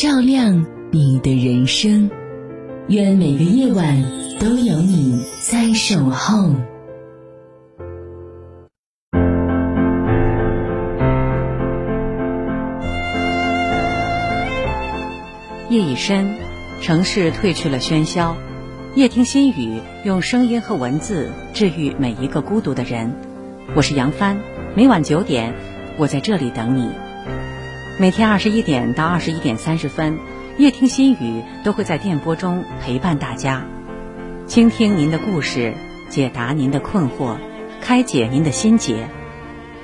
照亮你的人生，愿每个夜晚都有你在守候。夜已深，城市褪去了喧嚣，夜听心语，用声音和文字治愈每一个孤独的人。我是杨帆，每晚九点，我在这里等你。每天二十一点到二十一点三十分，夜听心语都会在电波中陪伴大家，倾听您的故事，解答您的困惑，开解您的心结。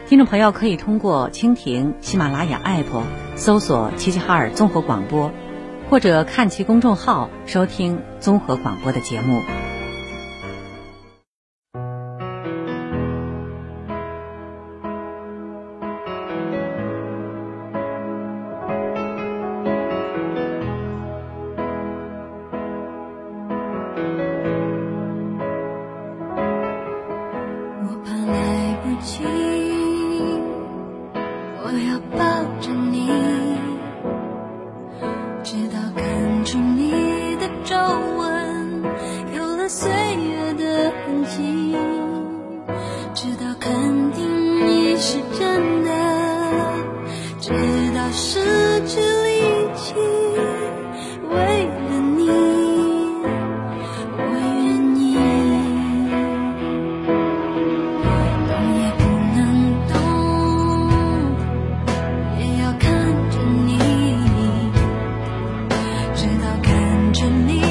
听众朋友可以通过蜻蜓、喜马拉雅 APP 搜索“齐齐哈尔综合广播”，或者看其公众号收听综合广播的节目。着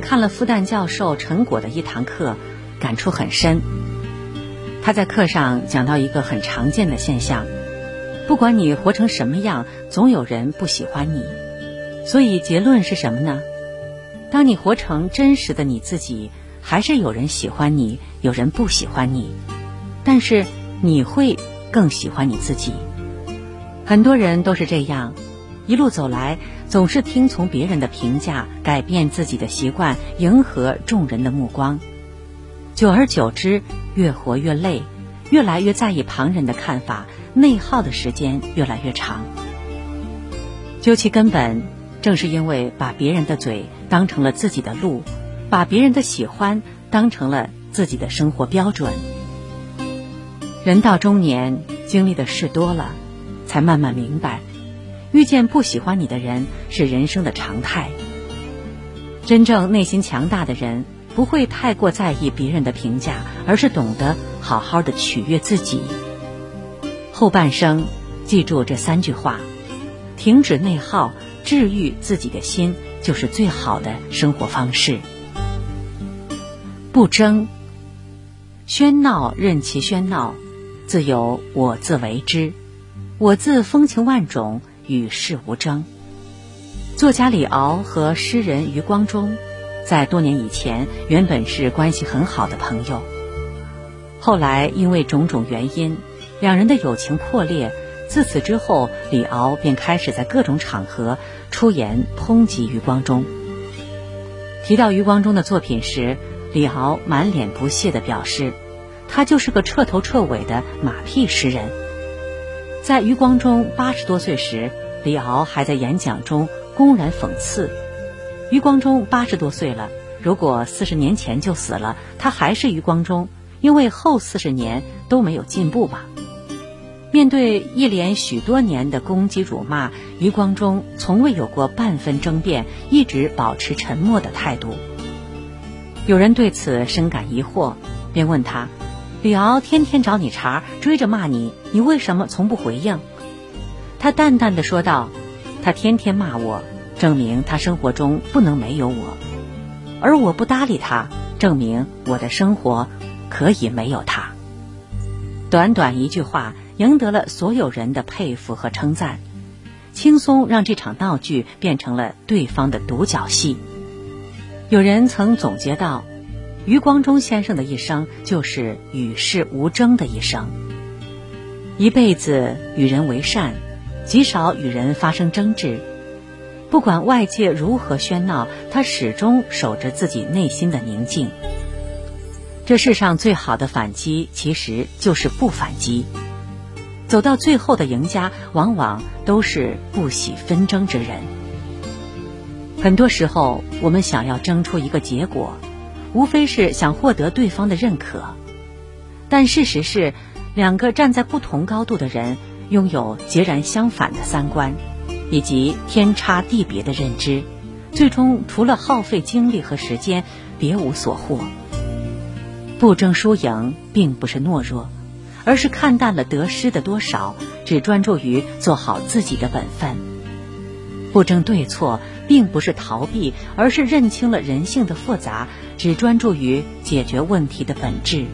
看了复旦教授陈果的一堂课，感触很深。他在课上讲到一个很常见的现象：不管你活成什么样，总有人不喜欢你。所以结论是什么呢？当你活成真实的你自己，还是有人喜欢你，有人不喜欢你。但是你会更喜欢你自己。很多人都是这样。一路走来，总是听从别人的评价，改变自己的习惯，迎合众人的目光。久而久之，越活越累，越来越在意旁人的看法，内耗的时间越来越长。究其根本，正是因为把别人的嘴当成了自己的路，把别人的喜欢当成了自己的生活标准。人到中年，经历的事多了，才慢慢明白。遇见不喜欢你的人是人生的常态。真正内心强大的人不会太过在意别人的评价，而是懂得好好的取悦自己。后半生，记住这三句话：停止内耗，治愈自己的心，就是最好的生活方式。不争，喧闹任其喧闹，自有我自为之。我自风情万种。与世无争。作家李敖和诗人余光中，在多年以前原本是关系很好的朋友，后来因为种种原因，两人的友情破裂。自此之后，李敖便开始在各种场合出言抨击余光中。提到余光中的作品时，李敖满脸不屑地表示：“他就是个彻头彻尾的马屁诗人。”在余光中八十多岁时，李敖还在演讲中公然讽刺：余光中八十多岁了，如果四十年前就死了，他还是余光中，因为后四十年都没有进步吧。面对一连许多年的攻击辱骂，余光中从未有过半分争辩，一直保持沉默的态度。有人对此深感疑惑，便问他。李敖天天找你茬，追着骂你，你为什么从不回应？他淡淡的说道：“他天天骂我，证明他生活中不能没有我；而我不搭理他，证明我的生活可以没有他。”短短一句话，赢得了所有人的佩服和称赞，轻松让这场闹剧变成了对方的独角戏。有人曾总结到。余光中先生的一生就是与世无争的一生，一辈子与人为善，极少与人发生争执。不管外界如何喧闹，他始终守着自己内心的宁静。这世上最好的反击，其实就是不反击。走到最后的赢家，往往都是不喜纷争之人。很多时候，我们想要争出一个结果。无非是想获得对方的认可，但事实是，两个站在不同高度的人拥有截然相反的三观，以及天差地别的认知，最终除了耗费精力和时间，别无所获。不争输赢，并不是懦弱，而是看淡了得失的多少，只专注于做好自己的本分。不争对错，并不是逃避，而是认清了人性的复杂。只专注于解决问题的本质。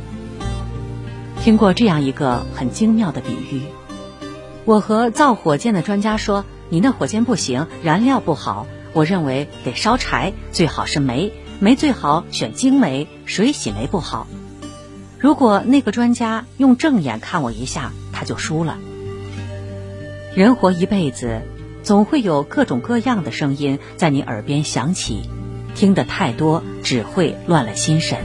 听过这样一个很精妙的比喻：我和造火箭的专家说，你那火箭不行，燃料不好。我认为得烧柴，最好是煤，煤最好选精煤，水洗煤不好。如果那个专家用正眼看我一下，他就输了。人活一辈子，总会有各种各样的声音在你耳边响起，听得太多只会乱了心神。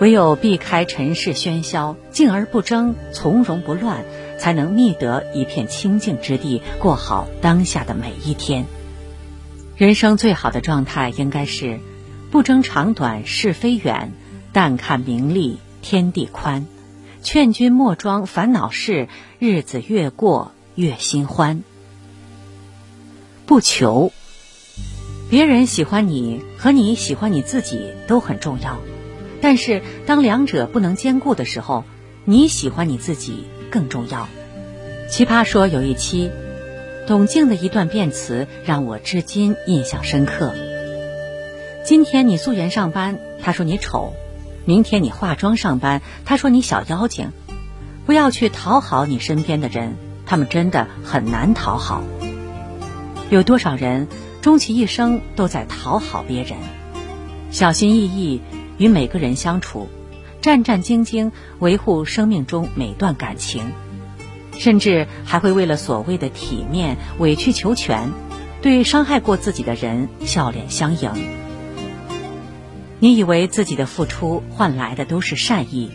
唯有避开尘世喧嚣，静而不争，从容不乱，才能觅得一片清净之地，过好当下的每一天。人生最好的状态应该是，不争长短是非远。但看名利天地宽，劝君莫装烦恼事，日子越过越心欢。不求，别人喜欢你和你喜欢你自己都很重要，但是当两者不能兼顾的时候，你喜欢你自己更重要。奇葩说有一期，董静的一段辩词让我至今印象深刻。今天你素颜上班，他说你丑。明天你化妆上班，他说你小妖精，不要去讨好你身边的人，他们真的很难讨好。有多少人终其一生都在讨好别人，小心翼翼与每个人相处，战战兢兢维护生命中每段感情，甚至还会为了所谓的体面委曲求全，对伤害过自己的人笑脸相迎。你以为自己的付出换来的都是善意，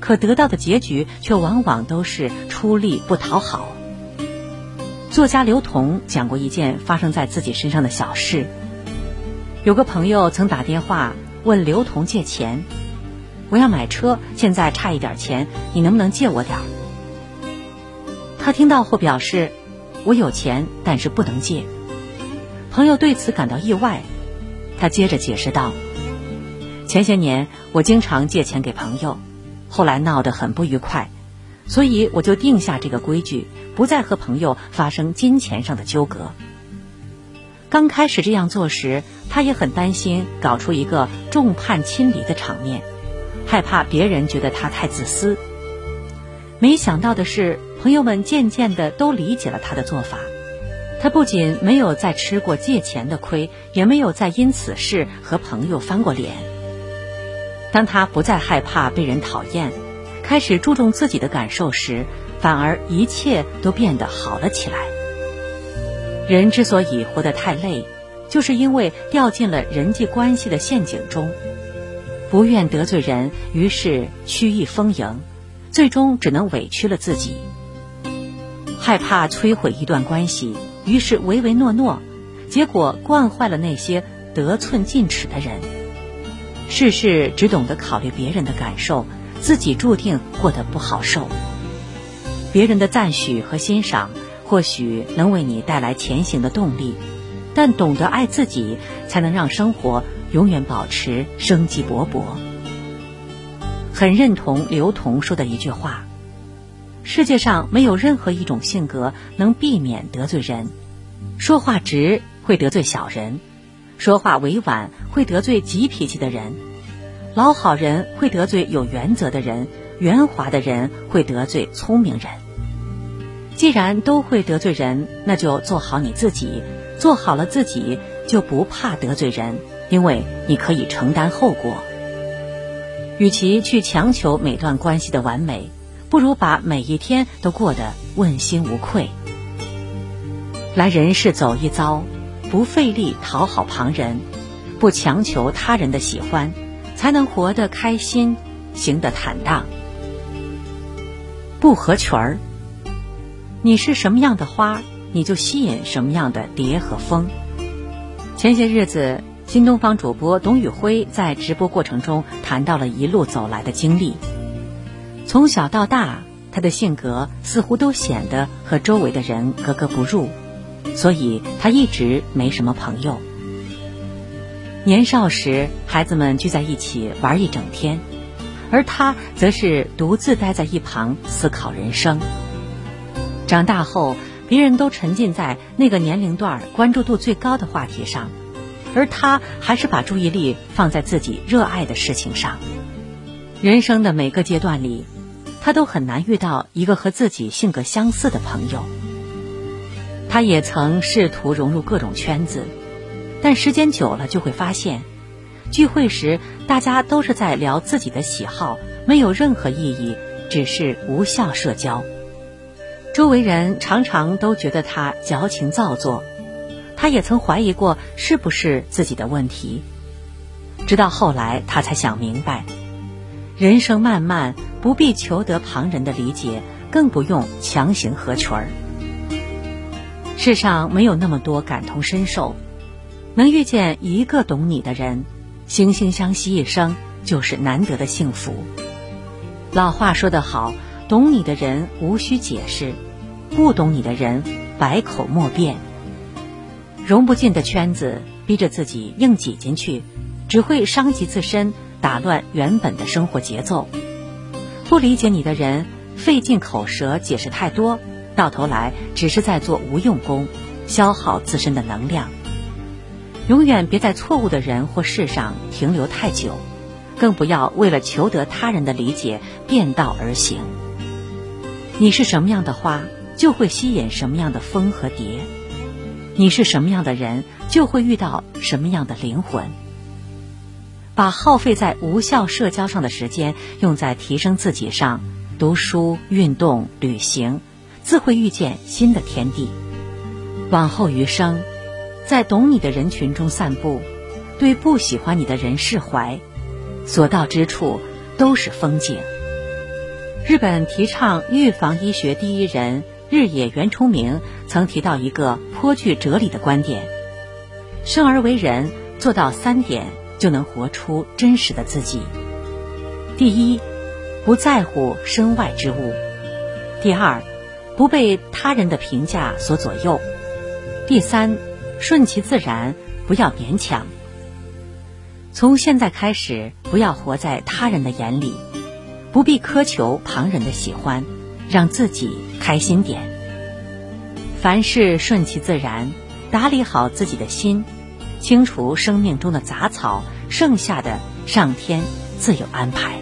可得到的结局却往往都是出力不讨好。作家刘同讲过一件发生在自己身上的小事。有个朋友曾打电话问刘同借钱：“我要买车，现在差一点钱，你能不能借我点儿？”他听到后表示：“我有钱，但是不能借。”朋友对此感到意外，他接着解释道。前些年我经常借钱给朋友，后来闹得很不愉快，所以我就定下这个规矩，不再和朋友发生金钱上的纠葛。刚开始这样做时，他也很担心搞出一个众叛亲离的场面，害怕别人觉得他太自私。没想到的是，朋友们渐渐的都理解了他的做法，他不仅没有再吃过借钱的亏，也没有再因此事和朋友翻过脸。当他不再害怕被人讨厌，开始注重自己的感受时，反而一切都变得好了起来。人之所以活得太累，就是因为掉进了人际关系的陷阱中，不愿得罪人，于是曲意逢迎，最终只能委屈了自己；害怕摧毁一段关系，于是唯唯诺诺，结果惯坏了那些得寸进尺的人。事事只懂得考虑别人的感受，自己注定过得不好受。别人的赞许和欣赏或许能为你带来前行的动力，但懂得爱自己，才能让生活永远保持生机勃勃。很认同刘同说的一句话：世界上没有任何一种性格能避免得罪人，说话直会得罪小人。说话委婉会得罪急脾气的人，老好人会得罪有原则的人，圆滑的人会得罪聪明人。既然都会得罪人，那就做好你自己，做好了自己就不怕得罪人，因为你可以承担后果。与其去强求每段关系的完美，不如把每一天都过得问心无愧。来人世走一遭。不费力讨好旁人，不强求他人的喜欢，才能活得开心，行得坦荡。不合群儿，你是什么样的花，你就吸引什么样的蝶和风。前些日子，新东方主播董宇辉在直播过程中谈到了一路走来的经历。从小到大，他的性格似乎都显得和周围的人格格不入。所以他一直没什么朋友。年少时，孩子们聚在一起玩一整天，而他则是独自待在一旁思考人生。长大后，别人都沉浸在那个年龄段关注度最高的话题上，而他还是把注意力放在自己热爱的事情上。人生的每个阶段里，他都很难遇到一个和自己性格相似的朋友。他也曾试图融入各种圈子，但时间久了就会发现，聚会时大家都是在聊自己的喜好，没有任何意义，只是无效社交。周围人常常都觉得他矫情造作，他也曾怀疑过是不是自己的问题。直到后来，他才想明白，人生漫漫，不必求得旁人的理解，更不用强行合群儿。世上没有那么多感同身受，能遇见一个懂你的人，惺惺相惜一生就是难得的幸福。老话说得好。懂你的人无需解释，不懂你的人百口莫辩。融不进的圈子，逼着自己硬挤进去，只会伤及自身，打乱原本的生活节奏。不理解你的人，费尽口舌解释太多，到头来只是在做无用功，消耗自身的能量。永远别在错误的人或事上停留太久，更不要为了求得他人的理解变道而行。你是什么样的花，就会吸引什么样的风和蝶；你是什么样的人，就会遇到什么样的灵魂。把耗费在无效社交上的时间用在提升自己上，读书、运动、旅行，自会遇见新的天地。往后余生，在懂你的人群中散步，对不喜欢你的人释怀，所到之处都是风景。日本提倡预防医学第一人日野原崇明曾提到一个颇具哲理的观点：生而为人，做到三点就能活出真实的自己。第一，不在乎身外之物；第二，不被他人的评价所左右；第三，顺其自然，不要勉强。从现在开始，不要活在他人的眼里。不必苛求旁人的喜欢，让自己开心点。凡事顺其自然，打理好自己的心，清除生命中的杂草，剩下的上天自有安排。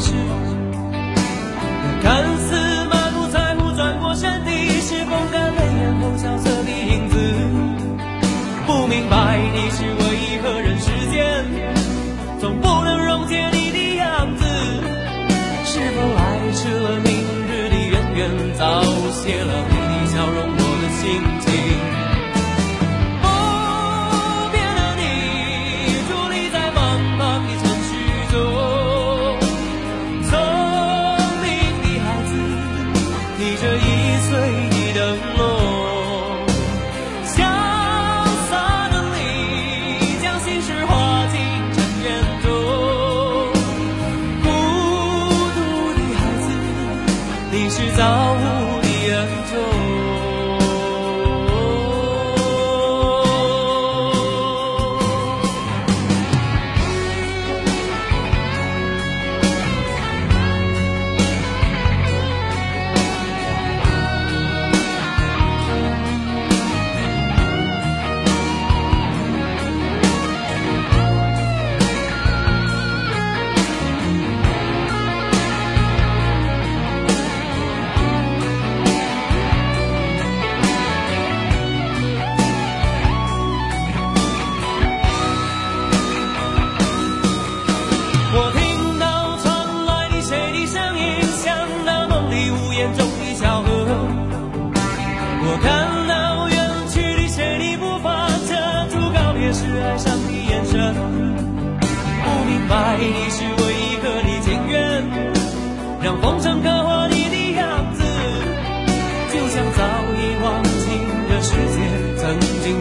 是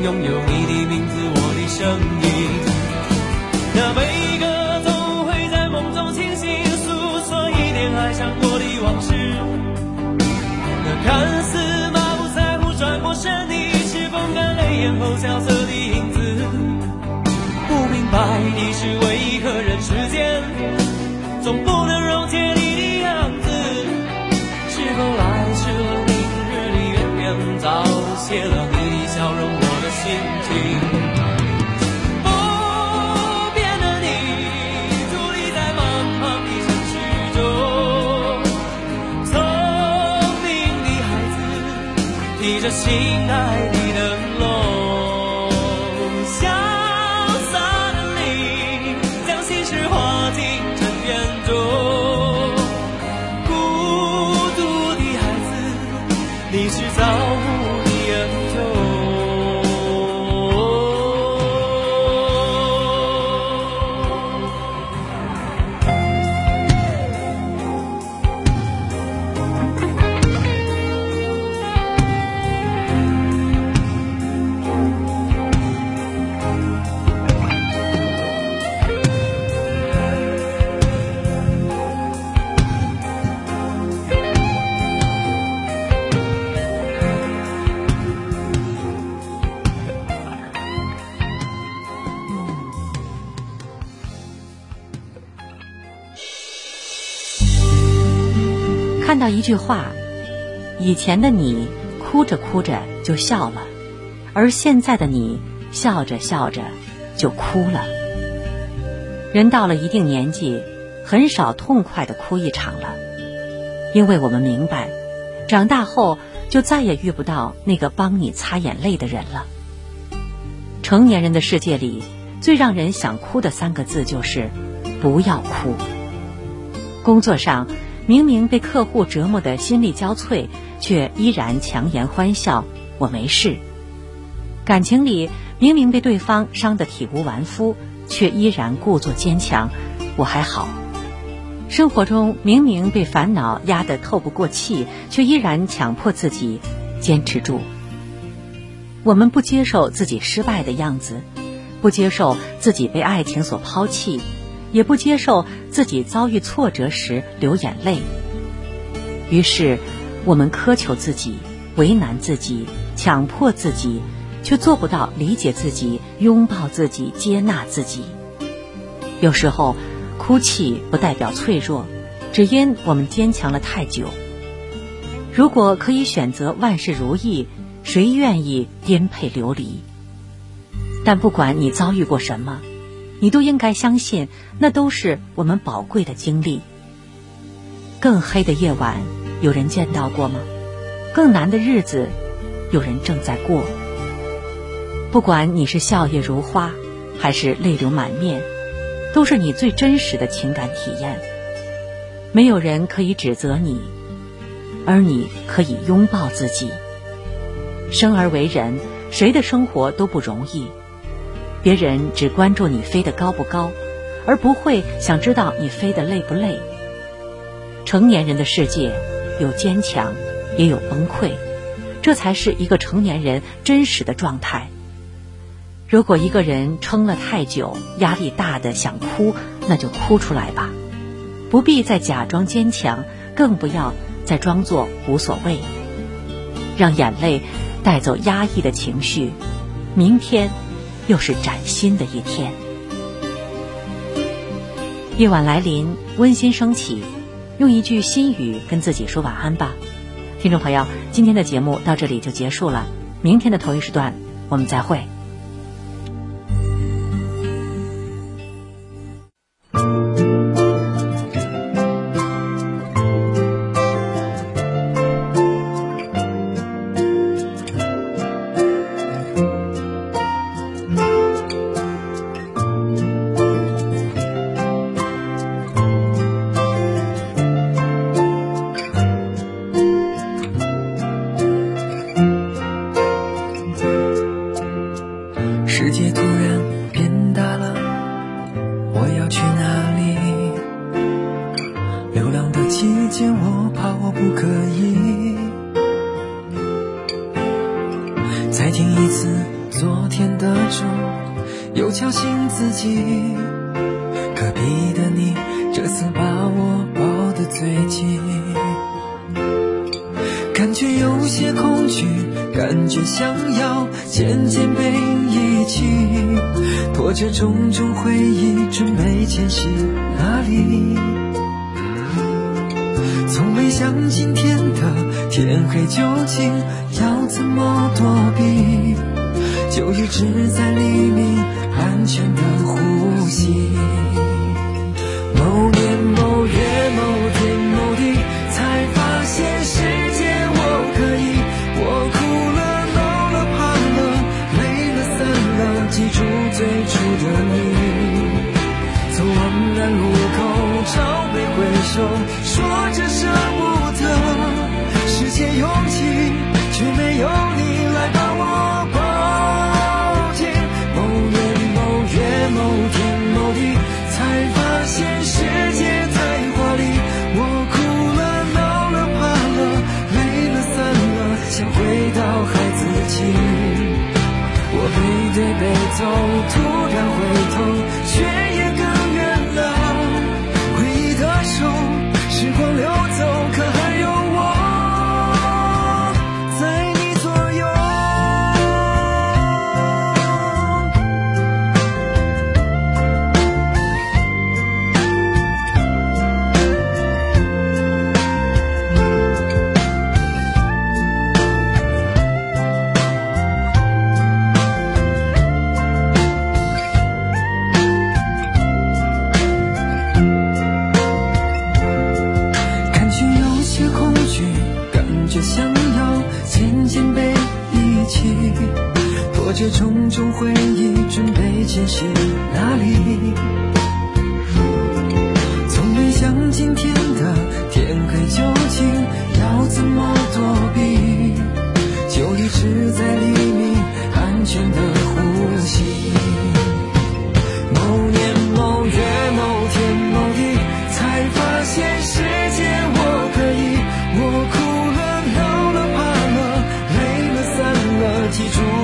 拥有你的名字，我的声音。那悲歌总会在梦中清醒，诉说一点爱上过的往事。那看似满不在乎转过身的，是风干泪眼后萧瑟的影子。不明白你是为何人世间总不能溶解你的样子。是否来迟了，明日里远远早谢了心爱的灯笼，潇洒的你，将心事化进尘缘中。孤独的孩子，你是造物一句话：以前的你哭着哭着就笑了，而现在的你笑着笑着就哭了。人到了一定年纪，很少痛快的哭一场了，因为我们明白，长大后就再也遇不到那个帮你擦眼泪的人了。成年人的世界里，最让人想哭的三个字就是“不要哭”。工作上，明明被客户折磨得心力交瘁，却依然强颜欢笑，我没事。感情里，明明被对方伤得体无完肤，却依然故作坚强，我还好。生活中，明明被烦恼压得透不过气，却依然强迫自己坚持住。我们不接受自己失败的样子，不接受自己被爱情所抛弃，也不接受自己遭遇挫折时流眼泪。于是，我们苛求自己，为难自己，强迫自己，却做不到理解自己、拥抱自己、接纳自己。有时候，哭泣不代表脆弱，只因我们坚强了太久。如果可以选择万事如意，谁愿意颠沛流离？但不管你遭遇过什么，你都应该相信，那都是我们宝贵的经历。更黑的夜晚，有人见到过吗？更难的日子，有人正在过。不管你是笑靥如花，还是泪流满面，都是你最真实的情感体验。没有人可以指责你，而你可以拥抱自己。生而为人，谁的生活都不容易。别人只关注你飞得高不高，而不会想知道你飞得累不累。成年人的世界，有坚强，也有崩溃，这才是一个成年人真实的状态。如果一个人撑了太久，压力大的想哭，那就哭出来吧，不必再假装坚强，更不要再装作无所谓，让眼泪带走压抑的情绪。明天，又是崭新的一天。夜晚来临，温馨升起，用一句心语跟自己说晚安吧。听众朋友，今天的节目到这里就结束了，明天的同一时段我们再会。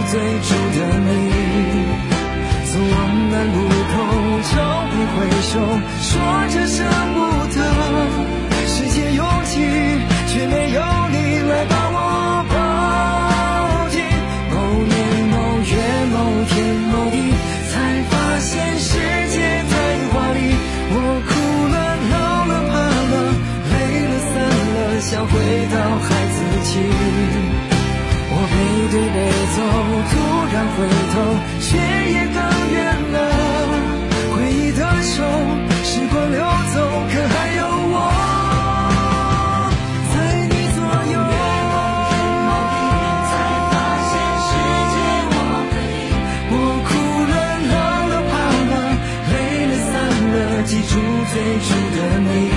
最初的你，从我们路口永不回首，说着舍不得，世界拥挤却没有。的北走，突然回头，却也更远了。回忆的手，时光流走，可还有我在你左右？越过去梦里，才发现世界我对。我哭了，冷了，怕了，累了，散了，记住最初的你。